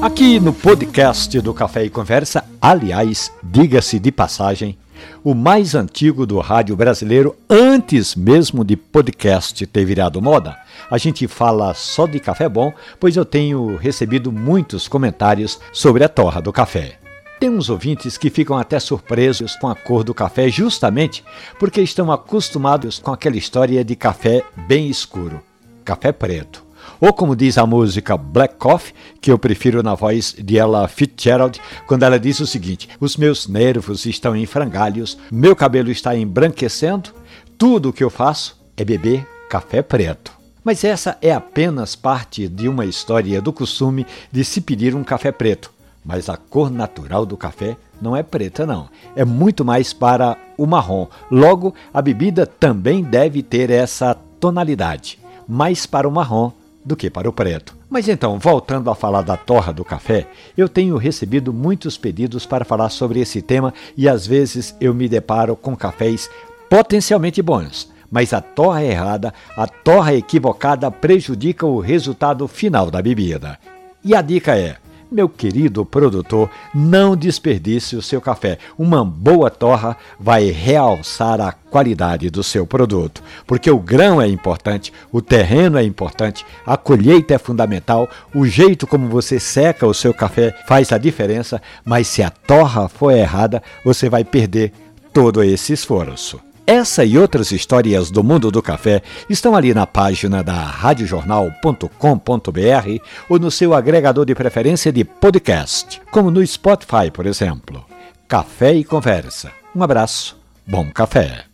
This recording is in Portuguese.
Aqui no podcast do Café e Conversa, aliás, diga-se de passagem, o mais antigo do rádio brasileiro, antes mesmo de podcast ter virado moda. A gente fala só de café bom, pois eu tenho recebido muitos comentários sobre a torra do café. Tem uns ouvintes que ficam até surpresos com a cor do café, justamente porque estão acostumados com aquela história de café bem escuro café preto. Ou como diz a música Black Coffee, que eu prefiro na voz de Ella Fitzgerald, quando ela diz o seguinte: Os meus nervos estão em frangalhos, meu cabelo está embranquecendo, tudo o que eu faço é beber café preto. Mas essa é apenas parte de uma história do costume de se pedir um café preto. Mas a cor natural do café não é preta, não. É muito mais para o marrom. Logo, a bebida também deve ter essa tonalidade, mais para o marrom do que para o preto. Mas então, voltando a falar da torra do café, eu tenho recebido muitos pedidos para falar sobre esse tema e às vezes eu me deparo com cafés potencialmente bons, mas a torra errada, a torra equivocada prejudica o resultado final da bebida. E a dica é: meu querido produtor, não desperdice o seu café. Uma boa torra vai realçar a qualidade do seu produto, porque o grão é importante, o terreno é importante, a colheita é fundamental, o jeito como você seca o seu café faz a diferença, mas se a torra for errada, você vai perder todo esse esforço. Essa e outras histórias do mundo do café estão ali na página da radiojornal.com.br ou no seu agregador de preferência de podcast, como no Spotify, por exemplo. Café e Conversa. Um abraço, bom café.